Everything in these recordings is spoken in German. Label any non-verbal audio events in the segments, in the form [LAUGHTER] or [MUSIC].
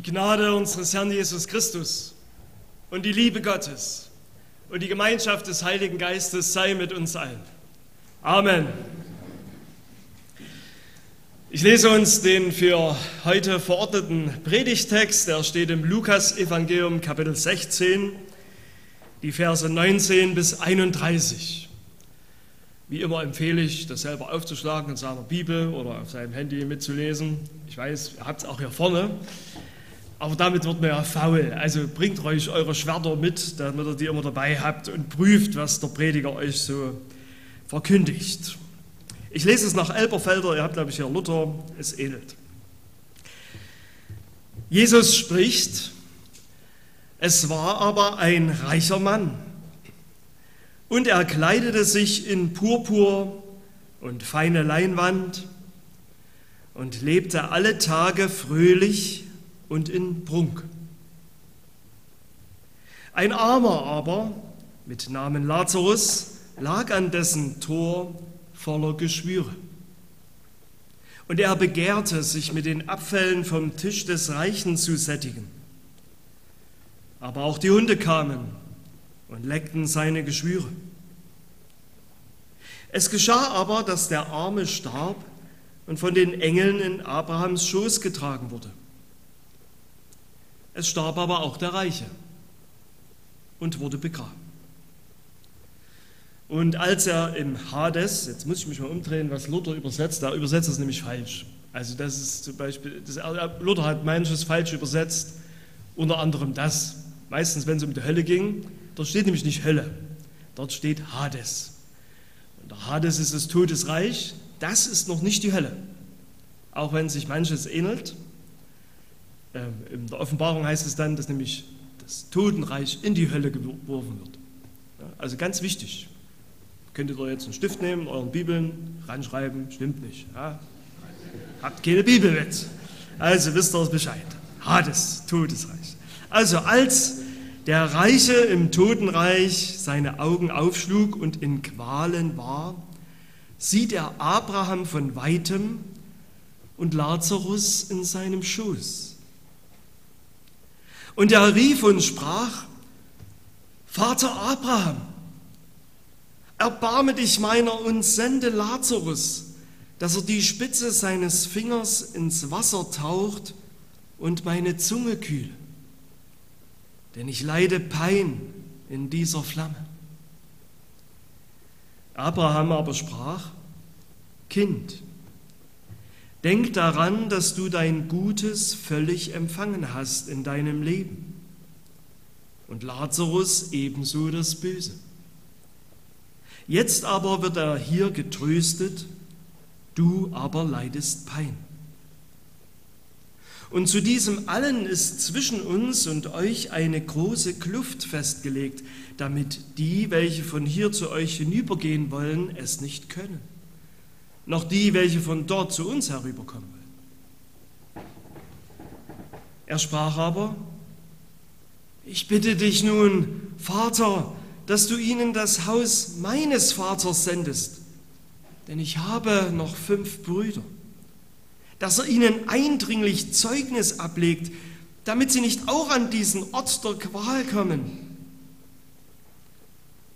Die Gnade unseres Herrn Jesus Christus und die Liebe Gottes und die Gemeinschaft des Heiligen Geistes sei mit uns allen. Amen. Ich lese uns den für heute verordneten Predigtext, der steht im Lukas-Evangelium, Kapitel 16, die Verse 19 bis 31. Wie immer empfehle ich, das selber aufzuschlagen in seiner Bibel oder auf seinem Handy mitzulesen. Ich weiß, ihr habt es auch hier vorne. Aber damit wird man ja faul. Also bringt euch eure Schwerter mit, damit ihr die immer dabei habt und prüft, was der Prediger euch so verkündigt. Ich lese es nach Elberfelder, ihr habt, glaube ich, hier Luther, es ähnelt. Jesus spricht, es war aber ein reicher Mann und er kleidete sich in Purpur und feine Leinwand und lebte alle Tage fröhlich und in Prunk. Ein Armer aber mit Namen Lazarus lag an dessen Tor voller Geschwüre. Und er begehrte, sich mit den Abfällen vom Tisch des Reichen zu sättigen. Aber auch die Hunde kamen und leckten seine Geschwüre. Es geschah aber, dass der Arme starb und von den Engeln in Abrahams Schoß getragen wurde. Es starb aber auch der Reiche und wurde begraben. Und als er im Hades, jetzt muss ich mich mal umdrehen, was Luther übersetzt, da übersetzt es nämlich falsch. Also das ist zum Beispiel, das, Luther hat manches falsch übersetzt, unter anderem das. Meistens, wenn es um die Hölle ging, dort steht nämlich nicht Hölle, dort steht Hades. Und der Hades ist das Todesreich, das ist noch nicht die Hölle. Auch wenn sich manches ähnelt, in der Offenbarung heißt es dann, dass nämlich das Totenreich in die Hölle geworfen wird. also ganz wichtig. Könntet ihr jetzt einen Stift nehmen, euren Bibeln ranschreiben, stimmt nicht. Ja? Habt keine Bibel mit. Also wisst ihr Bescheid. Hades, Todesreich. Also als der Reiche im Totenreich seine Augen aufschlug und in Qualen war, sieht er Abraham von weitem und Lazarus in seinem Schoß. Und er rief und sprach, Vater Abraham, erbarme dich meiner und sende Lazarus, dass er die Spitze seines Fingers ins Wasser taucht und meine Zunge kühle. Denn ich leide Pein in dieser Flamme. Abraham aber sprach, Kind, Denk daran, dass du dein Gutes völlig empfangen hast in deinem Leben und Lazarus ebenso das Böse. Jetzt aber wird er hier getröstet, du aber leidest Pein. Und zu diesem allen ist zwischen uns und euch eine große Kluft festgelegt, damit die, welche von hier zu euch hinübergehen wollen, es nicht können noch die, welche von dort zu uns herüberkommen wollen. Er sprach aber, ich bitte dich nun, Vater, dass du ihnen das Haus meines Vaters sendest, denn ich habe noch fünf Brüder, dass er ihnen eindringlich Zeugnis ablegt, damit sie nicht auch an diesen Ort der Qual kommen.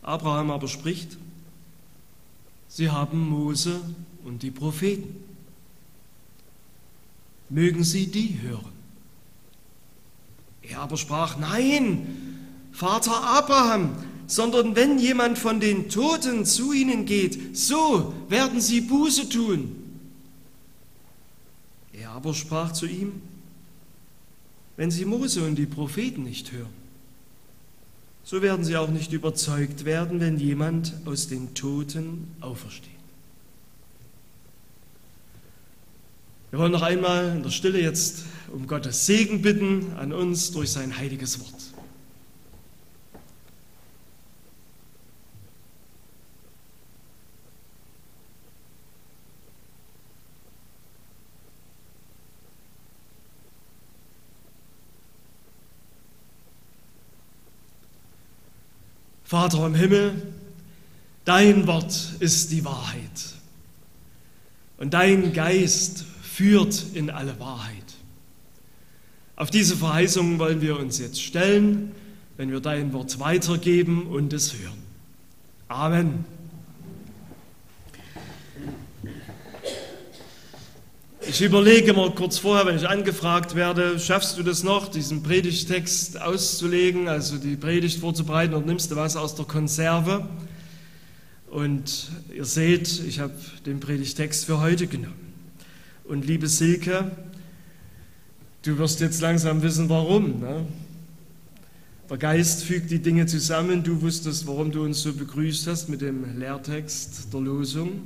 Abraham aber spricht, sie haben Mose und die Propheten. Mögen sie die hören. Er aber sprach, nein, Vater Abraham, sondern wenn jemand von den Toten zu ihnen geht, so werden sie Buße tun. Er aber sprach zu ihm, wenn sie Mose und die Propheten nicht hören, so werden sie auch nicht überzeugt werden, wenn jemand aus den Toten aufersteht. Wir wollen noch einmal in der Stille jetzt um Gottes Segen bitten an uns durch sein heiliges Wort. Vater im Himmel, dein Wort ist die Wahrheit. Und dein Geist führt in alle Wahrheit. Auf diese Verheißungen wollen wir uns jetzt stellen, wenn wir dein Wort weitergeben und es hören. Amen. Ich überlege mal kurz vorher, wenn ich angefragt werde, schaffst du das noch, diesen Predigtext auszulegen, also die Predigt vorzubereiten und nimmst du was aus der Konserve? Und ihr seht, ich habe den Predigtext für heute genommen. Und liebe Silke, du wirst jetzt langsam wissen, warum. Ne? Der Geist fügt die Dinge zusammen. Du wusstest, warum du uns so begrüßt hast mit dem Lehrtext der Losung.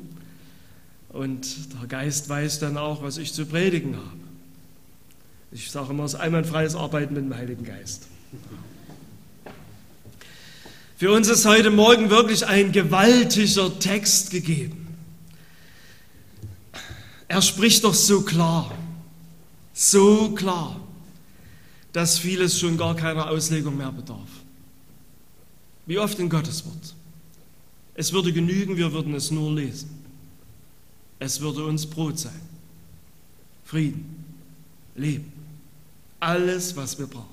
Und der Geist weiß dann auch, was ich zu predigen habe. Ich sage immer, es ist einwandfreies Arbeiten mit dem Heiligen Geist. Für uns ist heute Morgen wirklich ein gewaltiger Text gegeben. Er spricht doch so klar, so klar, dass vieles schon gar keiner Auslegung mehr bedarf. Wie oft in Gottes Wort. Es würde genügen, wir würden es nur lesen. Es würde uns Brot sein. Frieden, Leben, alles, was wir brauchen.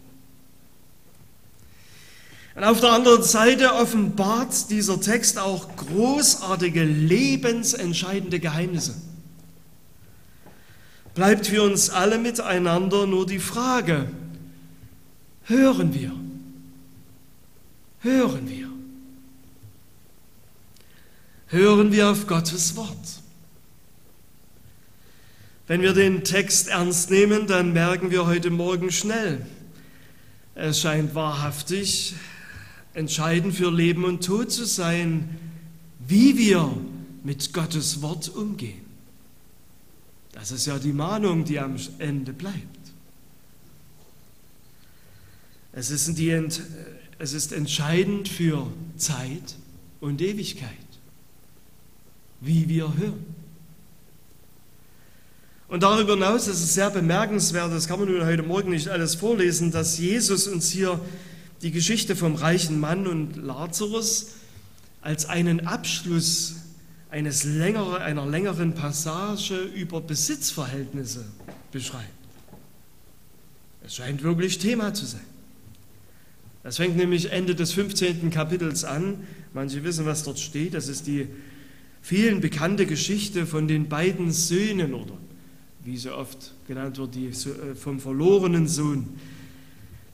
Und auf der anderen Seite offenbart dieser Text auch großartige, lebensentscheidende Geheimnisse. Bleibt für uns alle miteinander nur die Frage, hören wir? Hören wir? Hören wir auf Gottes Wort? Wenn wir den Text ernst nehmen, dann merken wir heute Morgen schnell, es scheint wahrhaftig entscheidend für Leben und Tod zu sein, wie wir mit Gottes Wort umgehen. Das ist ja die Mahnung, die am Ende bleibt. Es ist, die, es ist entscheidend für Zeit und Ewigkeit, wie wir hören. Und darüber hinaus ist es sehr bemerkenswert, das kann man nun heute Morgen nicht alles vorlesen, dass Jesus uns hier die Geschichte vom reichen Mann und Lazarus als einen Abschluss eines längere, einer längeren Passage über Besitzverhältnisse beschreibt. Es scheint wirklich Thema zu sein. Das fängt nämlich Ende des 15. Kapitels an. Manche wissen, was dort steht. Das ist die vielen bekannte Geschichte von den beiden Söhnen oder wie so oft genannt wird, die, äh, vom verlorenen Sohn.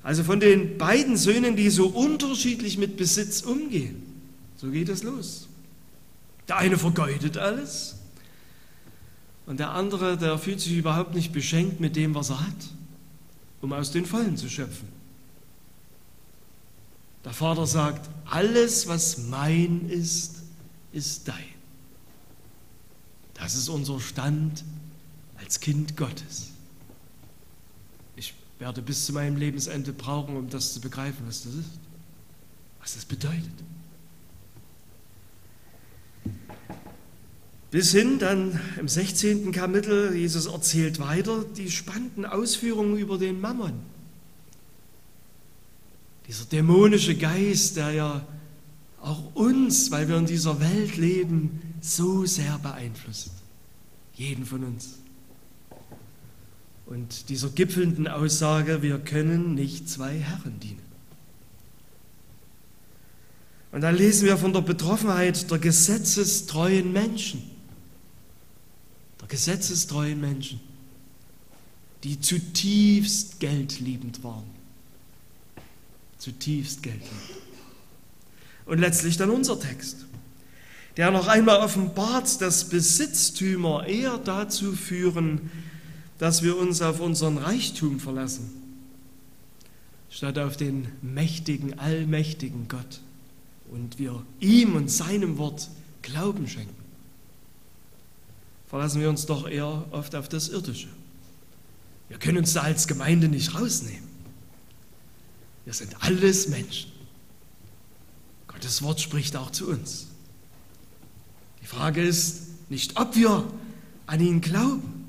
Also von den beiden Söhnen, die so unterschiedlich mit Besitz umgehen. So geht es los. Der eine vergeudet alles und der andere, der fühlt sich überhaupt nicht beschenkt mit dem, was er hat, um aus den Vollen zu schöpfen. Der Vater sagt, alles, was mein ist, ist dein. Das ist unser Stand als Kind Gottes. Ich werde bis zu meinem Lebensende brauchen, um das zu begreifen, was das ist, was das bedeutet. Bis hin dann im 16. Kapitel, Jesus erzählt weiter die spannenden Ausführungen über den Mammon. Dieser dämonische Geist, der ja auch uns, weil wir in dieser Welt leben, so sehr beeinflusst. Jeden von uns und dieser gipfelnden Aussage, wir können nicht zwei Herren dienen. Und dann lesen wir von der Betroffenheit der gesetzestreuen Menschen, gesetzestreuen Menschen, die zutiefst geldliebend waren. Zutiefst geldliebend. Und letztlich dann unser Text, der noch einmal offenbart, dass Besitztümer eher dazu führen, dass wir uns auf unseren Reichtum verlassen, statt auf den mächtigen, allmächtigen Gott und wir ihm und seinem Wort Glauben schenken. Verlassen wir uns doch eher oft auf das Irdische. Wir können uns da als Gemeinde nicht rausnehmen. Wir sind alles Menschen. Gottes Wort spricht auch zu uns. Die Frage ist nicht, ob wir an ihn glauben,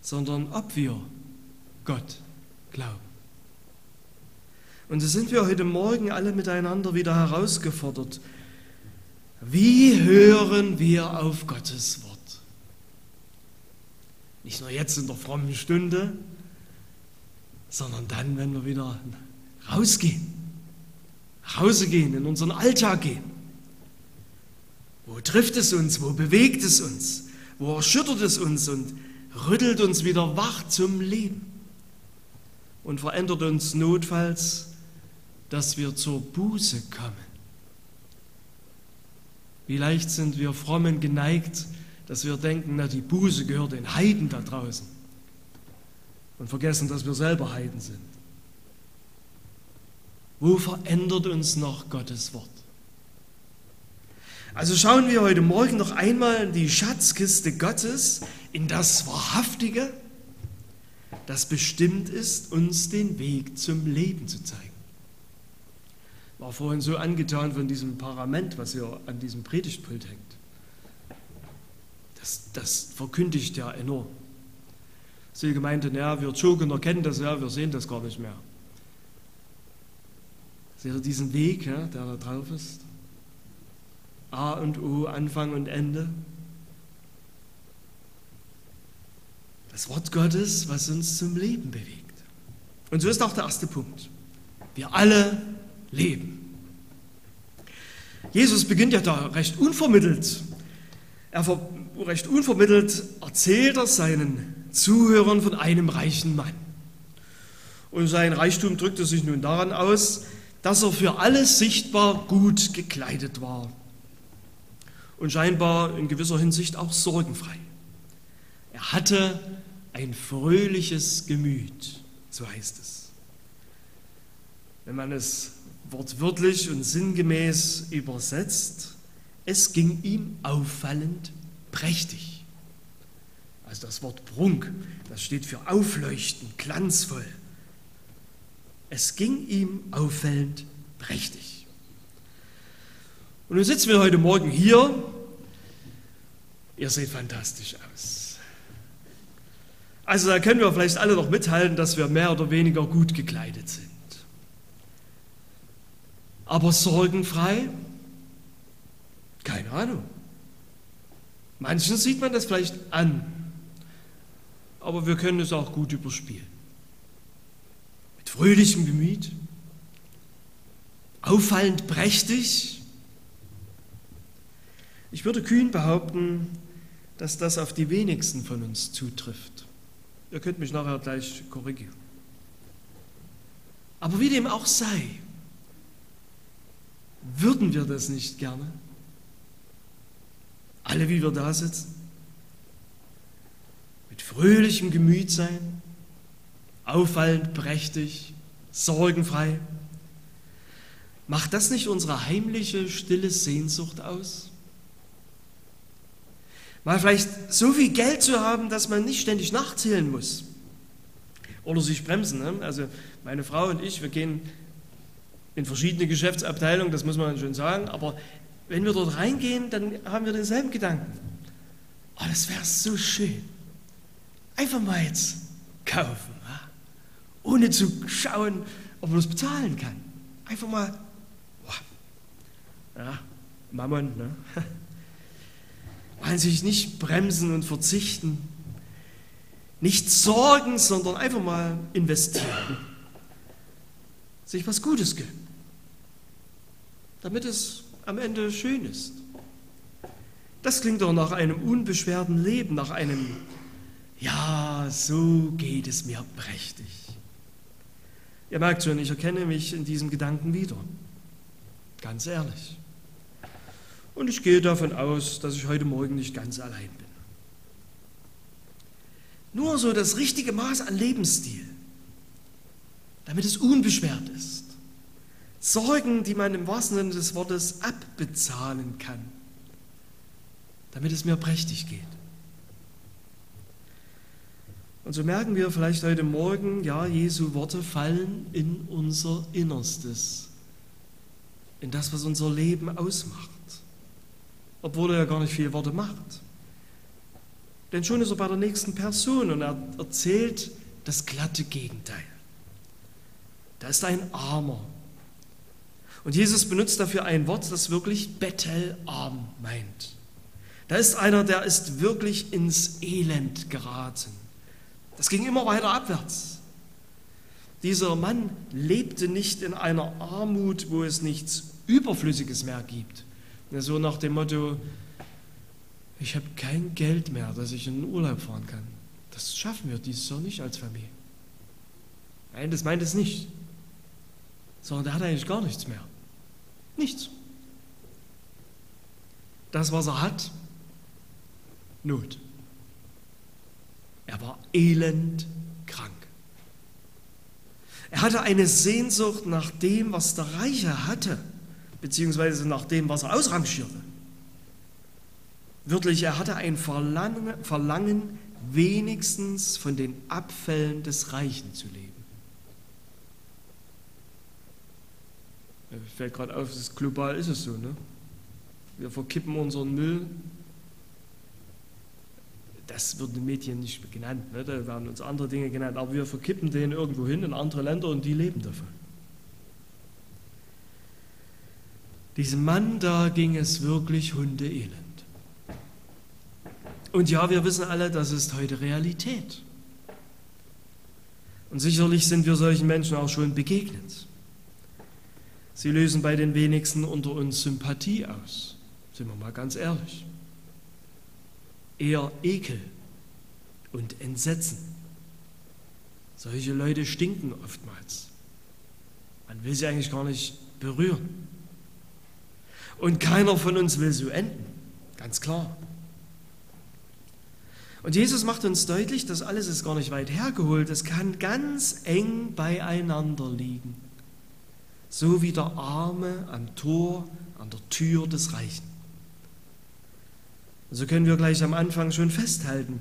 sondern ob wir Gott glauben. Und so sind wir heute Morgen alle miteinander wieder herausgefordert. Wie hören wir auf Gottes Wort? Nicht nur jetzt in der frommen Stunde, sondern dann, wenn wir wieder rausgehen, nach Hause gehen, in unseren Alltag gehen. Wo trifft es uns? Wo bewegt es uns? Wo erschüttert es uns und rüttelt uns wieder wach zum Leben und verändert uns notfalls, dass wir zur Buße kommen. Wie leicht sind wir frommen geneigt, dass wir denken, na die Buße gehört den Heiden da draußen und vergessen, dass wir selber Heiden sind. Wo verändert uns noch Gottes Wort? Also schauen wir heute Morgen noch einmal in die Schatzkiste Gottes, in das Wahrhaftige, das bestimmt ist, uns den Weg zum Leben zu zeigen. War vorhin so angetan von diesem Parament, was hier an diesem Predigtpult hängt. Das, das verkündigt ja enorm. Sie meinte, naja, wir Jogener kennen das ja, wir sehen das gar nicht mehr. Seht ihr diesen Weg, ja, der da drauf ist? A und O, Anfang und Ende. Das Wort Gottes, was uns zum Leben bewegt. Und so ist auch der erste Punkt. Wir alle leben. Jesus beginnt ja da recht unvermittelt. Er recht unvermittelt erzählt er seinen Zuhörern von einem reichen Mann. Und sein Reichtum drückte sich nun daran aus, dass er für alles sichtbar gut gekleidet war und scheinbar in gewisser Hinsicht auch sorgenfrei. Er hatte ein fröhliches Gemüt, so heißt es. Wenn man es wortwörtlich und sinngemäß übersetzt, es ging ihm auffallend prächtig. Also das Wort Prunk, das steht für aufleuchtend, glanzvoll. Es ging ihm auffallend prächtig. Und nun sitzen wir heute Morgen hier. Ihr seht fantastisch aus. Also da können wir vielleicht alle noch mithalten, dass wir mehr oder weniger gut gekleidet sind. Aber sorgenfrei? Keine Ahnung. Manchen sieht man das vielleicht an, aber wir können es auch gut überspielen. Mit fröhlichem Gemüt, auffallend prächtig. Ich würde kühn behaupten, dass das auf die wenigsten von uns zutrifft. Ihr könnt mich nachher gleich korrigieren. Aber wie dem auch sei, würden wir das nicht gerne? Alle, wie wir da sitzen? Mit fröhlichem Gemüt sein, auffallend prächtig, sorgenfrei. Macht das nicht unsere heimliche, stille Sehnsucht aus? Mal vielleicht so viel Geld zu haben, dass man nicht ständig nachzählen muss. Oder sich bremsen. Ne? Also meine Frau und ich, wir gehen in verschiedene Geschäftsabteilungen, das muss man schon sagen, aber wenn wir dort reingehen, dann haben wir denselben Gedanken. Oh, das wäre so schön. Einfach mal jetzt kaufen, ohne zu schauen, ob man das bezahlen kann. Einfach mal, ja, Mammon, ne? [LAUGHS] Wollen sich nicht bremsen und verzichten, nicht sorgen, sondern einfach mal investieren, sich was Gutes gönnen damit es am Ende schön ist. Das klingt doch nach einem unbeschwerten Leben, nach einem, ja, so geht es mir prächtig. Ihr merkt schon, ich erkenne mich in diesem Gedanken wieder. Ganz ehrlich. Und ich gehe davon aus, dass ich heute Morgen nicht ganz allein bin. Nur so das richtige Maß an Lebensstil, damit es unbeschwert ist Sorgen, die man im wahrsten Sinne des Wortes abbezahlen kann, damit es mir prächtig geht. Und so merken wir vielleicht heute Morgen, ja, Jesu Worte fallen in unser Innerstes, in das, was unser Leben ausmacht, obwohl er ja gar nicht viele Worte macht. Denn schon ist er bei der nächsten Person und er erzählt das glatte Gegenteil. Da ist ein Armer, und Jesus benutzt dafür ein Wort, das wirklich bettelarm meint. Da ist einer, der ist wirklich ins Elend geraten. Das ging immer weiter abwärts. Dieser Mann lebte nicht in einer Armut, wo es nichts Überflüssiges mehr gibt. So nach dem Motto, ich habe kein Geld mehr, dass ich in den Urlaub fahren kann. Das schaffen wir dieses Jahr nicht als Familie. Nein, das meint es nicht. Sondern der hat eigentlich gar nichts mehr. Nichts. Das, was er hat, Not. Er war elend krank. Er hatte eine Sehnsucht nach dem, was der Reiche hatte, beziehungsweise nach dem, was er ausrangierte. Wörtlich, er hatte ein Verlangen, Verlangen, wenigstens von den Abfällen des Reichen zu leben. Mir fällt gerade auf, das global ist es so. Ne? Wir verkippen unseren Müll. Das wird in den Medien nicht genannt, ne? da werden uns andere Dinge genannt, aber wir verkippen den irgendwo hin in andere Länder und die leben davon. Diesem Mann da ging es wirklich hundeelend. Und ja, wir wissen alle, das ist heute Realität. Und sicherlich sind wir solchen Menschen auch schon begegnet. Sie lösen bei den wenigsten unter uns Sympathie aus, sind wir mal ganz ehrlich. Eher Ekel und Entsetzen. Solche Leute stinken oftmals. Man will sie eigentlich gar nicht berühren. Und keiner von uns will so enden, ganz klar. Und Jesus macht uns deutlich, das alles ist gar nicht weit hergeholt, es kann ganz eng beieinander liegen. So wie der Arme am Tor, an der Tür des Reichen. So können wir gleich am Anfang schon festhalten.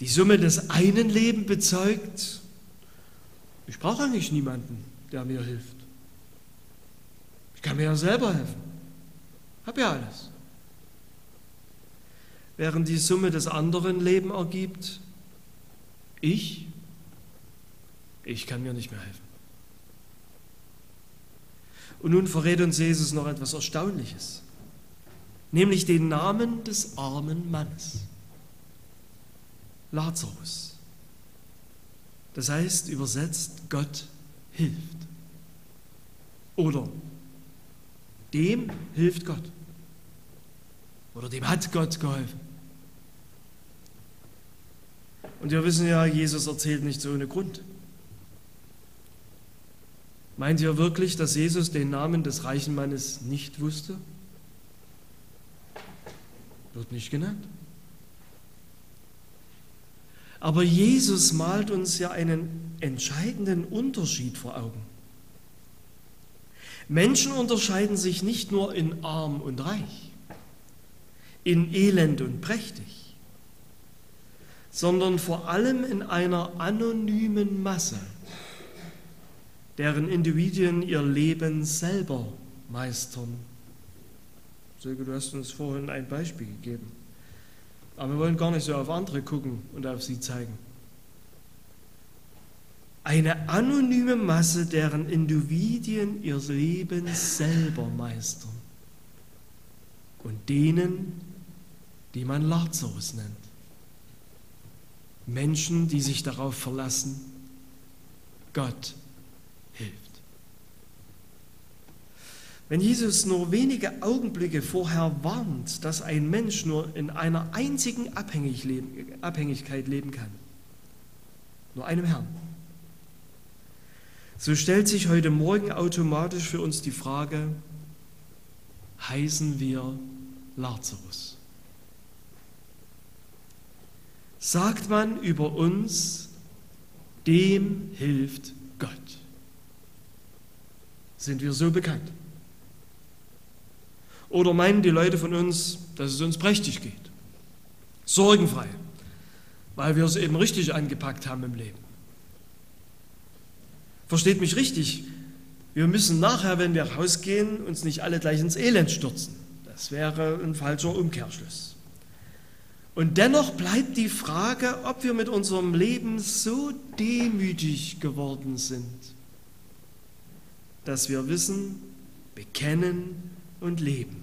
Die Summe des einen Lebens bezeugt, ich brauche eigentlich niemanden, der mir hilft. Ich kann mir ja selber helfen. Hab ja alles während die Summe des anderen Leben ergibt, ich, ich kann mir nicht mehr helfen. Und nun verrät uns Jesus noch etwas Erstaunliches, nämlich den Namen des armen Mannes, Lazarus. Das heißt übersetzt, Gott hilft. Oder dem hilft Gott. Oder dem hat Gott geholfen. Und wir wissen ja, Jesus erzählt nicht so ohne Grund. Meint ihr wirklich, dass Jesus den Namen des reichen Mannes nicht wusste? Wird nicht genannt. Aber Jesus malt uns ja einen entscheidenden Unterschied vor Augen. Menschen unterscheiden sich nicht nur in arm und reich in elend und prächtig, sondern vor allem in einer anonymen Masse, deren Individuen ihr Leben selber meistern. Silke, du hast uns vorhin ein Beispiel gegeben. Aber wir wollen gar nicht so auf andere gucken und auf sie zeigen. Eine anonyme Masse, deren Individuen ihr Leben selber meistern und denen die man Lazarus nennt. Menschen, die sich darauf verlassen, Gott hilft. Wenn Jesus nur wenige Augenblicke vorher warnt, dass ein Mensch nur in einer einzigen Abhängigkeit leben kann, nur einem Herrn, so stellt sich heute Morgen automatisch für uns die Frage, heißen wir Lazarus? sagt man über uns, dem hilft Gott. Sind wir so bekannt? Oder meinen die Leute von uns, dass es uns prächtig geht? Sorgenfrei, weil wir es eben richtig angepackt haben im Leben. Versteht mich richtig, wir müssen nachher, wenn wir rausgehen, uns nicht alle gleich ins Elend stürzen. Das wäre ein falscher Umkehrschluss. Und dennoch bleibt die Frage, ob wir mit unserem Leben so demütig geworden sind, dass wir wissen, bekennen und leben.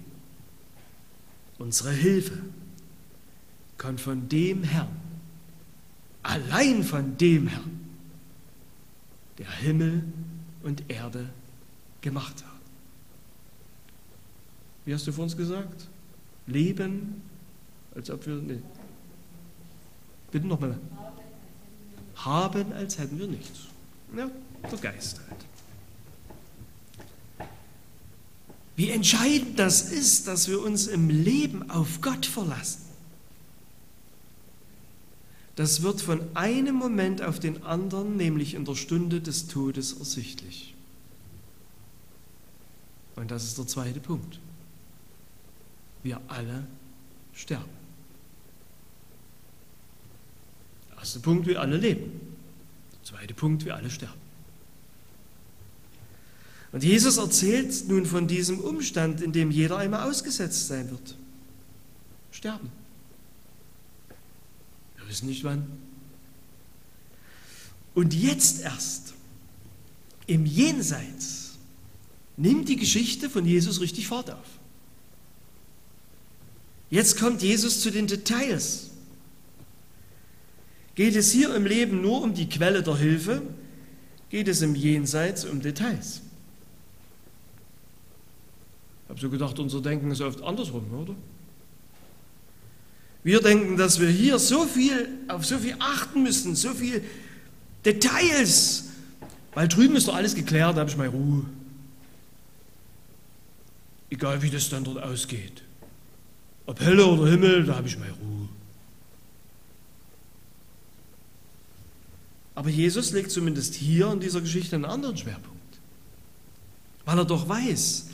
Unsere Hilfe kommt von dem Herrn, allein von dem Herrn, der Himmel und Erde gemacht hat. Wie hast du vor uns gesagt? Leben, als ob wir. Nee. Bitte nochmal. Haben, als hätten wir nichts. Ja, der Geist halt. Wie entscheidend das ist, dass wir uns im Leben auf Gott verlassen. Das wird von einem Moment auf den anderen, nämlich in der Stunde des Todes, ersichtlich. Und das ist der zweite Punkt. Wir alle sterben. Erster Punkt, wir alle leben. Zweiter Punkt, wir alle sterben. Und Jesus erzählt nun von diesem Umstand, in dem jeder einmal ausgesetzt sein wird. Sterben. Wir wissen nicht wann. Und jetzt erst, im Jenseits, nimmt die Geschichte von Jesus richtig Fahrt auf. Jetzt kommt Jesus zu den Details. Geht es hier im Leben nur um die Quelle der Hilfe, geht es im Jenseits um Details. Habe so gedacht, unser Denken ist oft andersrum, oder? Wir denken, dass wir hier so viel, auf so viel achten müssen, so viel Details, weil drüben ist doch alles geklärt, da habe ich meine Ruhe. Egal wie das dann dort ausgeht. Ob Hölle oder Himmel, da habe ich meine Ruhe. Aber Jesus legt zumindest hier in dieser Geschichte einen anderen Schwerpunkt, weil er doch weiß,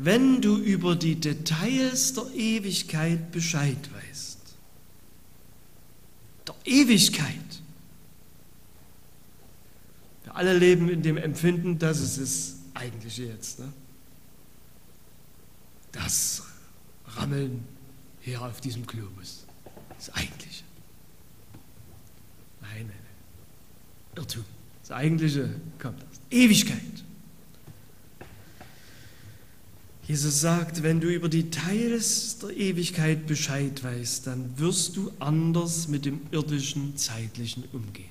wenn du über die Details der Ewigkeit Bescheid weißt, der Ewigkeit, wir alle leben in dem Empfinden, dass es das Eigentliche jetzt, ne? das Rammeln hier auf diesem Globus, das Eigentliche. Nein, nein, nein. Irrtum. Das Eigentliche kommt aus Ewigkeit. Jesus sagt, wenn du über die Teils der Ewigkeit Bescheid weißt, dann wirst du anders mit dem irdischen, zeitlichen umgehen.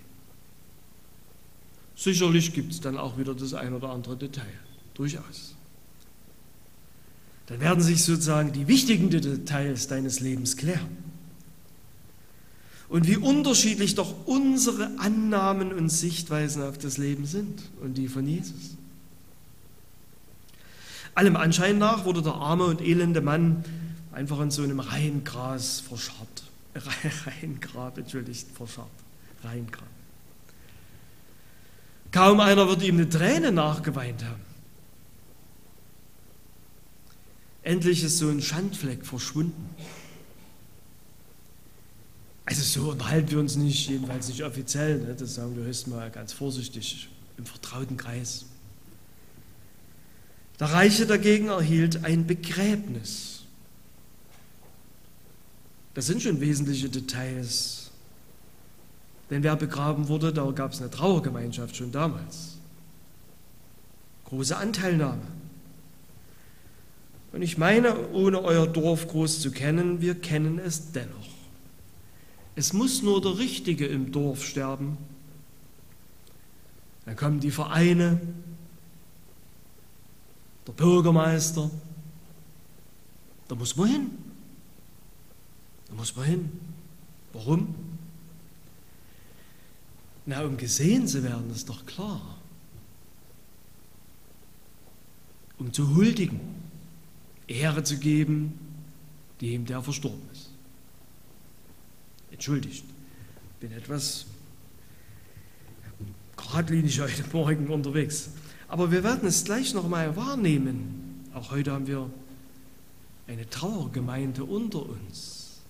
Sicherlich gibt es dann auch wieder das ein oder andere Detail, durchaus. Dann werden sich sozusagen die wichtigen Details deines Lebens klären. Und wie unterschiedlich doch unsere Annahmen und Sichtweisen auf das Leben sind und die von Jesus. Allem Anschein nach wurde der arme und elende Mann einfach in so einem Reihengras verscharrt. [LAUGHS] Reihengrab, entschuldigt, verscharrt. Reihengrab. Kaum einer wird ihm eine Träne nachgeweint haben. Endlich ist so ein Schandfleck verschwunden. Also so unterhalten wir uns nicht, jedenfalls nicht offiziell, ne? das sagen wir höchstens mal ganz vorsichtig, im vertrauten Kreis. Der Reiche dagegen erhielt ein Begräbnis. Das sind schon wesentliche Details. Denn wer begraben wurde, da gab es eine Trauergemeinschaft schon damals. Große Anteilnahme. Und ich meine, ohne euer Dorf groß zu kennen, wir kennen es dennoch. Es muss nur der Richtige im Dorf sterben. Dann kommen die Vereine, der Bürgermeister. Da muss man hin. Da muss man hin. Warum? Na, um gesehen zu werden, ist doch klar. Um zu huldigen, Ehre zu geben, dem, der verstorben ist. Entschuldigt, bin etwas geradlinig heute Morgen unterwegs. Aber wir werden es gleich noch mal wahrnehmen. Auch heute haben wir eine Trauergemeinde unter uns.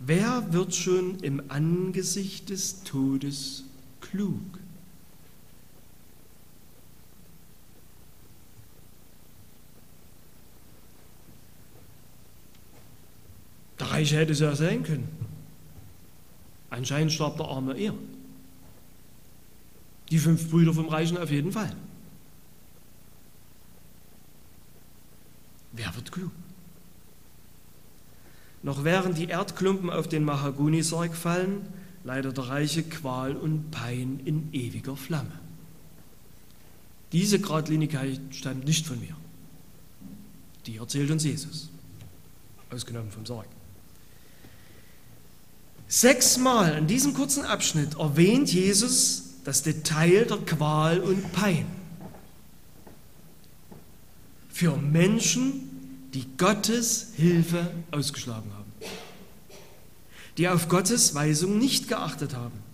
Wer wird schon im Angesicht des Todes klug? Der Reiche hätte es ja sein können. Anscheinend starb der Arme eher. Die fünf Brüder vom Reichen auf jeden Fall. Wer wird klug? Noch während die Erdklumpen auf den Mahagonisarg fallen, leidet der Reiche Qual und Pein in ewiger Flamme. Diese Gradlinigkeit stammt nicht von mir. Die erzählt uns Jesus, ausgenommen vom Sarg. Sechsmal in diesem kurzen Abschnitt erwähnt Jesus das Detail der Qual und Pein. Für Menschen, die Gottes Hilfe ausgeschlagen haben, die auf Gottes Weisung nicht geachtet haben.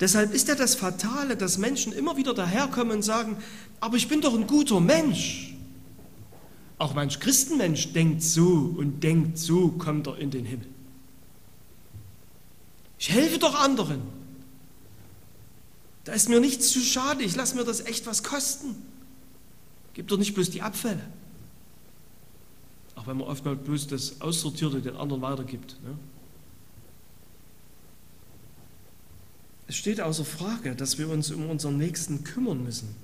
Deshalb ist ja das Fatale, dass Menschen immer wieder daherkommen und sagen, aber ich bin doch ein guter Mensch. Auch manch Christenmensch denkt so und denkt so, kommt er in den Himmel. Ich helfe doch anderen. Da ist mir nichts zu schade, ich lasse mir das echt was kosten. Gib doch nicht bloß die Abfälle. Auch wenn man oftmals bloß das Aussortierte den anderen weitergibt. Ne? Es steht außer Frage, dass wir uns um unseren Nächsten kümmern müssen.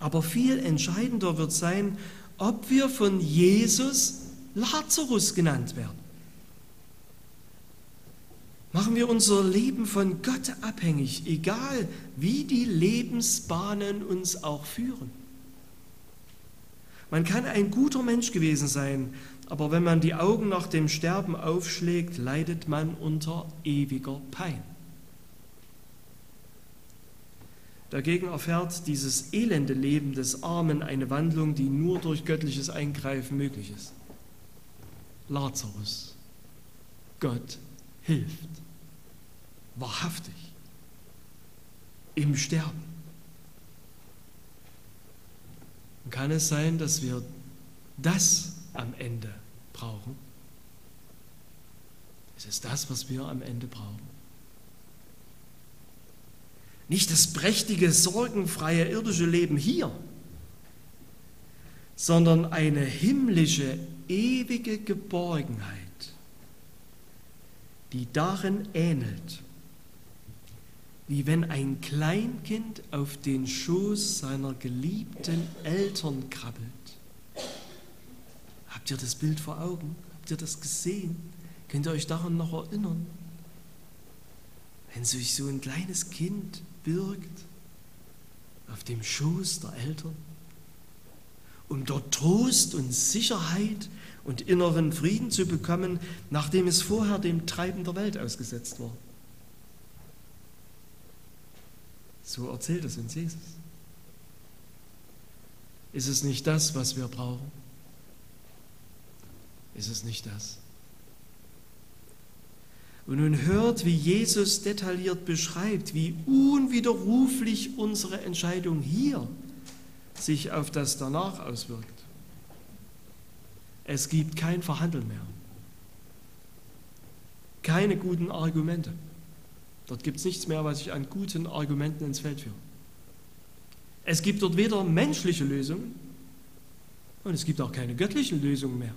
Aber viel entscheidender wird sein, ob wir von Jesus Lazarus genannt werden. Machen wir unser Leben von Gott abhängig, egal wie die Lebensbahnen uns auch führen. Man kann ein guter Mensch gewesen sein, aber wenn man die Augen nach dem Sterben aufschlägt, leidet man unter ewiger Pein. Dagegen erfährt dieses elende Leben des Armen eine Wandlung, die nur durch göttliches Eingreifen möglich ist. Lazarus, Gott hilft wahrhaftig im Sterben. Und kann es sein, dass wir das am Ende brauchen? Ist es das, was wir am Ende brauchen? Nicht das prächtige, sorgenfreie irdische Leben hier, sondern eine himmlische, ewige Geborgenheit, die darin ähnelt, wie wenn ein Kleinkind auf den Schoß seiner geliebten Eltern krabbelt. Habt ihr das Bild vor Augen? Habt ihr das gesehen? Könnt ihr euch daran noch erinnern? Wenn sich so ein kleines Kind birgt auf dem Schoß der Eltern, um dort Trost und Sicherheit und inneren Frieden zu bekommen, nachdem es vorher dem Treiben der Welt ausgesetzt war. So erzählt es uns Jesus. Ist es nicht das, was wir brauchen? Ist es nicht das? Und nun hört, wie Jesus detailliert beschreibt, wie unwiderruflich unsere Entscheidung hier sich auf das danach auswirkt. Es gibt kein Verhandeln mehr. Keine guten Argumente. Dort gibt es nichts mehr, was ich an guten Argumenten ins Feld führe. Es gibt dort weder menschliche Lösungen und es gibt auch keine göttlichen Lösungen mehr.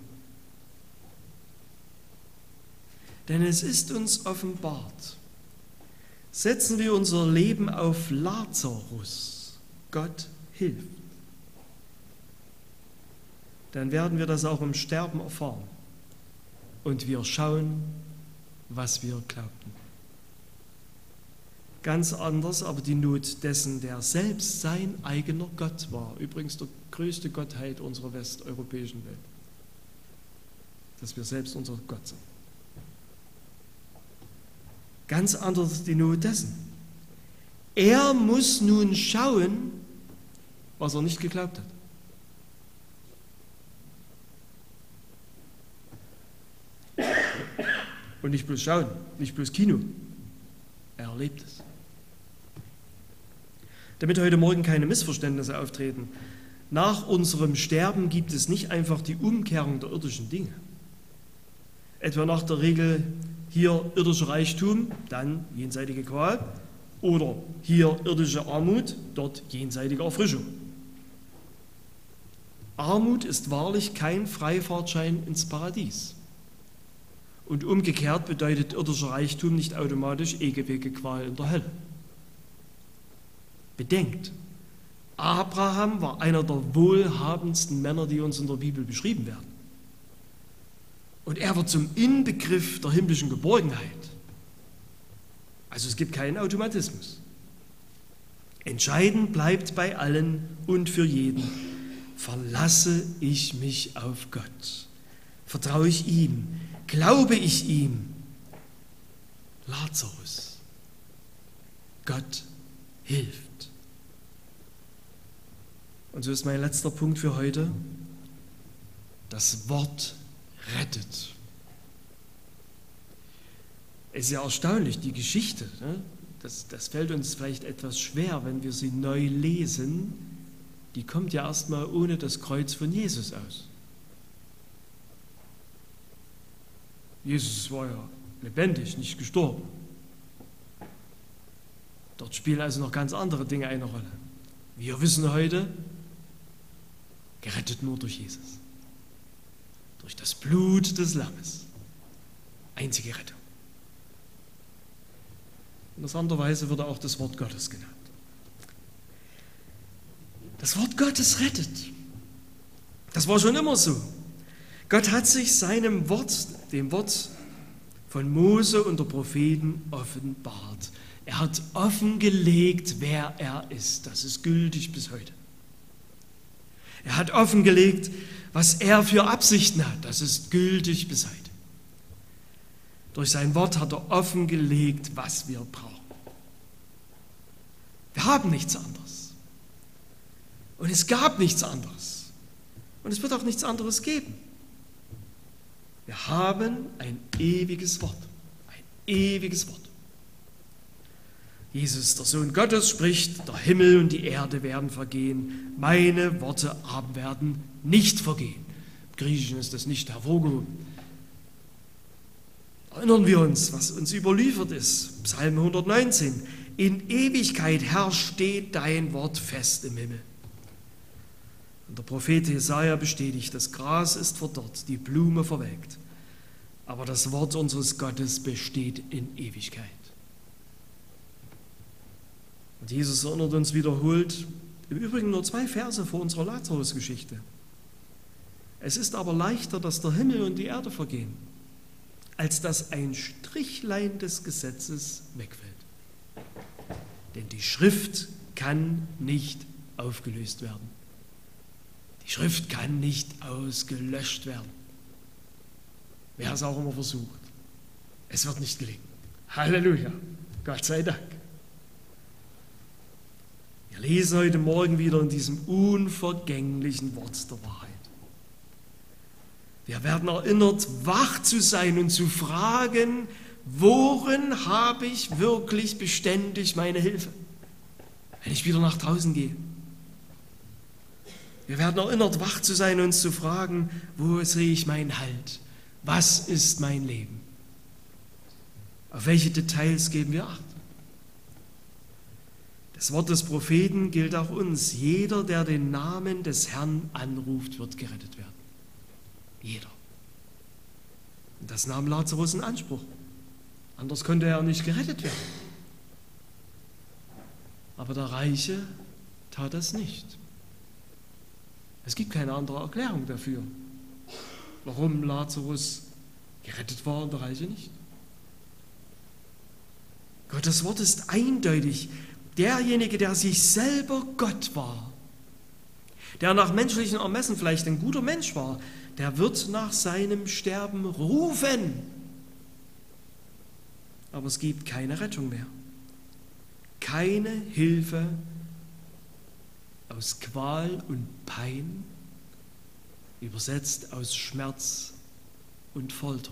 Denn es ist uns offenbart, setzen wir unser Leben auf Lazarus, Gott hilft, dann werden wir das auch im Sterben erfahren und wir schauen, was wir glaubten. Ganz anders aber die Not dessen, der selbst sein eigener Gott war. Übrigens der größte Gottheit unserer westeuropäischen Welt. Dass wir selbst unser Gott sind. Ganz anders die Not dessen. Er muss nun schauen, was er nicht geglaubt hat. Und nicht bloß schauen, nicht bloß Kino. Er erlebt es. Damit heute Morgen keine Missverständnisse auftreten. Nach unserem Sterben gibt es nicht einfach die Umkehrung der irdischen Dinge. Etwa nach der Regel, hier irdischer Reichtum, dann jenseitige Qual, oder hier irdische Armut, dort jenseitige Erfrischung. Armut ist wahrlich kein Freifahrtschein ins Paradies. Und umgekehrt bedeutet irdischer Reichtum nicht automatisch ewige Qual in der Hölle. Bedenkt, Abraham war einer der wohlhabendsten Männer, die uns in der Bibel beschrieben werden. Und er wird zum Inbegriff der himmlischen Geborgenheit. Also es gibt keinen Automatismus. Entscheidend bleibt bei allen und für jeden, verlasse ich mich auf Gott, vertraue ich ihm, glaube ich ihm. Lazarus, Gott hilft. Und so ist mein letzter Punkt für heute. Das Wort rettet. Es ist ja erstaunlich, die Geschichte. Ne? Das, das fällt uns vielleicht etwas schwer, wenn wir sie neu lesen. Die kommt ja erstmal ohne das Kreuz von Jesus aus. Jesus war ja lebendig, nicht gestorben. Dort spielen also noch ganz andere Dinge eine Rolle. Wir wissen heute, gerettet nur durch Jesus. Durch das Blut des Lammes. Einzige Rettung. Interessanterweise wird auch das Wort Gottes genannt. Das Wort Gottes rettet. Das war schon immer so. Gott hat sich seinem Wort, dem Wort von Mose und der Propheten offenbart. Er hat offengelegt, wer er ist. Das ist gültig bis heute. Er hat offengelegt, was er für Absichten hat. Das ist gültig bis heute. Durch sein Wort hat er offengelegt, was wir brauchen. Wir haben nichts anderes. Und es gab nichts anderes. Und es wird auch nichts anderes geben. Wir haben ein ewiges Wort. Ein ewiges Wort. Jesus, der Sohn Gottes, spricht, der Himmel und die Erde werden vergehen, meine Worte aber werden nicht vergehen. Im Griechischen ist das nicht hervorgehoben. Erinnern wir uns, was uns überliefert ist. Psalm 119. In Ewigkeit, Herr, steht dein Wort fest im Himmel. Und der Prophet Jesaja bestätigt, das Gras ist verdorrt, die Blume verwelkt, aber das Wort unseres Gottes besteht in Ewigkeit. Und Jesus erinnert uns wiederholt, im Übrigen nur zwei Verse vor unserer Lazarus-Geschichte. Es ist aber leichter, dass der Himmel und die Erde vergehen, als dass ein Strichlein des Gesetzes wegfällt. Denn die Schrift kann nicht aufgelöst werden. Die Schrift kann nicht ausgelöscht werden. Wer es auch immer versucht. Es wird nicht gelingen. Halleluja. Gott sei Dank. Wir lesen heute Morgen wieder in diesem unvergänglichen Wort der Wahrheit. Wir werden erinnert, wach zu sein und zu fragen, worin habe ich wirklich beständig meine Hilfe, wenn ich wieder nach draußen gehe. Wir werden erinnert, wach zu sein und uns zu fragen, wo sehe ich meinen Halt? Was ist mein Leben? Auf welche Details geben wir Acht? Das Wort des Propheten gilt auch uns. Jeder, der den Namen des Herrn anruft, wird gerettet werden. Jeder. Und das nahm Lazarus in Anspruch. Anders konnte er nicht gerettet werden. Aber der Reiche tat das nicht. Es gibt keine andere Erklärung dafür, warum Lazarus gerettet war und der Reiche nicht. Gottes Wort ist eindeutig derjenige, der sich selber Gott war, der nach menschlichen Ermessen vielleicht ein guter Mensch war, der wird nach seinem Sterben rufen. Aber es gibt keine Rettung mehr. Keine Hilfe aus Qual und Pein, übersetzt aus Schmerz und Folter.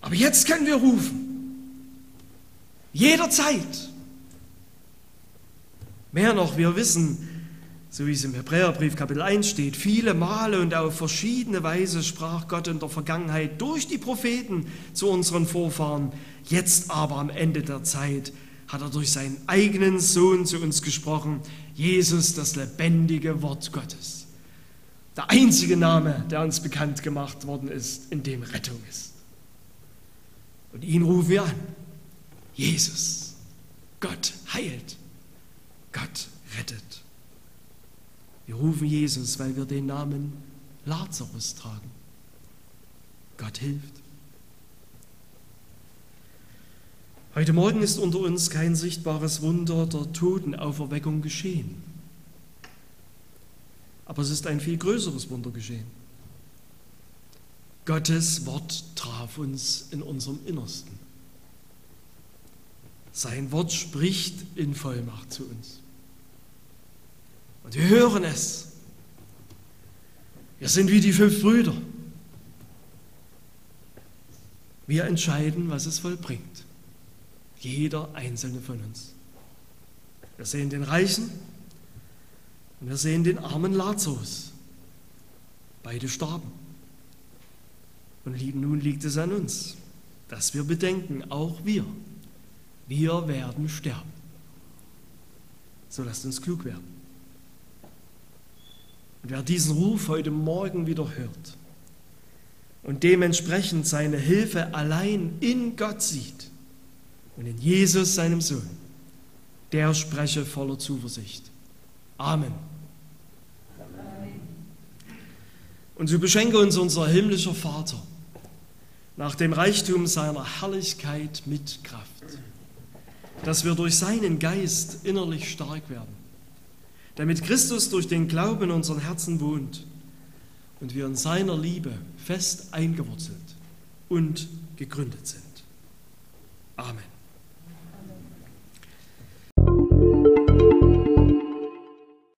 Aber jetzt können wir rufen. Jederzeit. Mehr noch, wir wissen, so wie es im Hebräerbrief Kapitel 1 steht, viele Male und auf verschiedene Weise sprach Gott in der Vergangenheit durch die Propheten zu unseren Vorfahren. Jetzt aber am Ende der Zeit hat er durch seinen eigenen Sohn zu uns gesprochen, Jesus, das lebendige Wort Gottes. Der einzige Name, der uns bekannt gemacht worden ist, in dem Rettung ist. Und ihn rufen wir an. Jesus. Gott heilt. Gott rettet. Wir rufen Jesus, weil wir den Namen Lazarus tragen. Gott hilft. Heute Morgen ist unter uns kein sichtbares Wunder der Totenauferweckung geschehen. Aber es ist ein viel größeres Wunder geschehen. Gottes Wort traf uns in unserem Innersten. Sein Wort spricht in Vollmacht zu uns. Und wir hören es. Wir sind wie die fünf Brüder. Wir entscheiden, was es vollbringt. Jeder einzelne von uns. Wir sehen den Reichen und wir sehen den armen Lazarus. Beide starben. Und nun liegt es an uns, dass wir bedenken, auch wir, wir werden sterben. So lasst uns klug werden. Und wer diesen Ruf heute Morgen wieder hört und dementsprechend seine Hilfe allein in Gott sieht, und in Jesus, seinem Sohn, der spreche voller Zuversicht. Amen. Und so beschenke uns unser himmlischer Vater nach dem Reichtum seiner Herrlichkeit mit Kraft, dass wir durch seinen Geist innerlich stark werden, damit Christus durch den Glauben in unseren Herzen wohnt und wir in seiner Liebe fest eingewurzelt und gegründet sind. Amen.